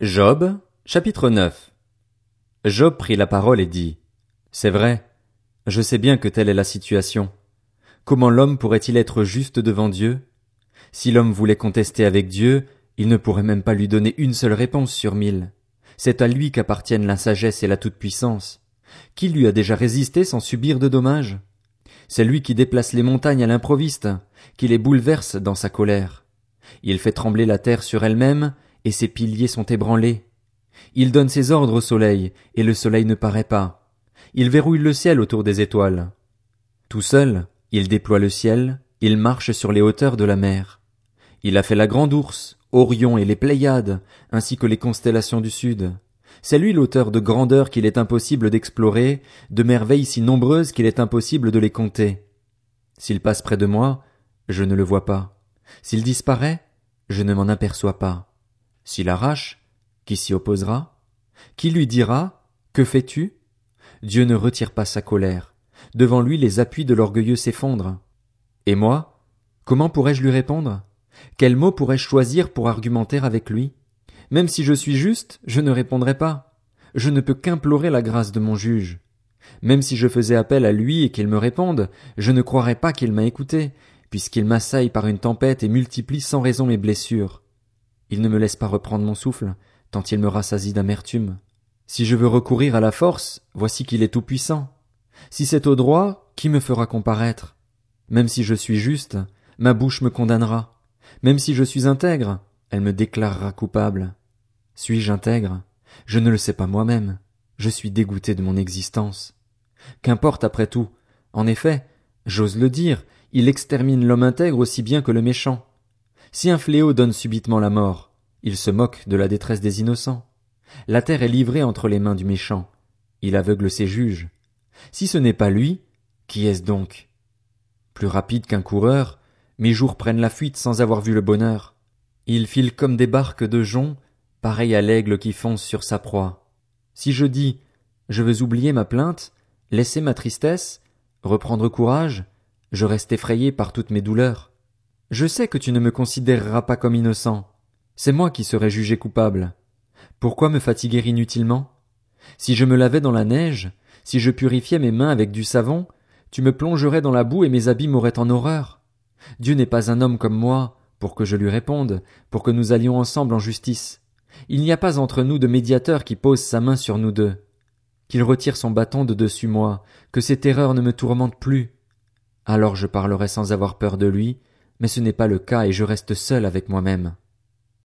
Job, chapitre 9 Job prit la parole et dit, C'est vrai, je sais bien que telle est la situation. Comment l'homme pourrait-il être juste devant Dieu? Si l'homme voulait contester avec Dieu, il ne pourrait même pas lui donner une seule réponse sur mille. C'est à lui qu'appartiennent la sagesse et la toute-puissance. Qui lui a déjà résisté sans subir de dommages? C'est lui qui déplace les montagnes à l'improviste, qui les bouleverse dans sa colère. Il fait trembler la terre sur elle-même, et ses piliers sont ébranlés. Il donne ses ordres au soleil, et le soleil ne paraît pas. Il verrouille le ciel autour des étoiles. Tout seul, il déploie le ciel, il marche sur les hauteurs de la mer. Il a fait la grande ours, Orion et les Pléiades, ainsi que les constellations du sud. C'est lui l'auteur de grandeurs qu'il est impossible d'explorer, de merveilles si nombreuses qu'il est impossible de les compter. S'il passe près de moi, je ne le vois pas. S'il disparaît, je ne m'en aperçois pas. S'il arrache, qui s'y opposera? Qui lui dira? Que fais-tu? Dieu ne retire pas sa colère. Devant lui les appuis de l'orgueilleux s'effondrent. Et moi? Comment pourrais-je lui répondre? Quels mots pourrais-je choisir pour argumenter avec lui? Même si je suis juste, je ne répondrai pas. Je ne peux qu'implorer la grâce de mon juge. Même si je faisais appel à lui et qu'il me réponde, je ne croirais pas qu'il m'a écouté, puisqu'il m'assaille par une tempête et multiplie sans raison mes blessures. Il ne me laisse pas reprendre mon souffle, tant il me rassasie d'amertume. Si je veux recourir à la force, voici qu'il est tout-puissant. Si c'est au droit, qui me fera comparaître? Même si je suis juste, ma bouche me condamnera. Même si je suis intègre, elle me déclarera coupable. Suis-je intègre? Je ne le sais pas moi-même. Je suis dégoûté de mon existence. Qu'importe après tout. En effet, j'ose le dire, il extermine l'homme intègre aussi bien que le méchant. Si un fléau donne subitement la mort, il se moque de la détresse des innocents. La terre est livrée entre les mains du méchant. Il aveugle ses juges. Si ce n'est pas lui, qui est-ce donc? Plus rapide qu'un coureur, mes jours prennent la fuite sans avoir vu le bonheur. Il file comme des barques de jonc, pareil à l'aigle qui fonce sur sa proie. Si je dis, je veux oublier ma plainte, laisser ma tristesse, reprendre courage, je reste effrayé par toutes mes douleurs. Je sais que tu ne me considéreras pas comme innocent. C'est moi qui serai jugé coupable. Pourquoi me fatiguer inutilement? Si je me lavais dans la neige, si je purifiais mes mains avec du savon, tu me plongerais dans la boue et mes habits m'auraient en horreur. Dieu n'est pas un homme comme moi, pour que je lui réponde, pour que nous allions ensemble en justice. Il n'y a pas entre nous de médiateur qui pose sa main sur nous deux. Qu'il retire son bâton de dessus moi, que ces terreurs ne me tourmentent plus. Alors je parlerai sans avoir peur de lui, mais ce n'est pas le cas et je reste seul avec moi-même.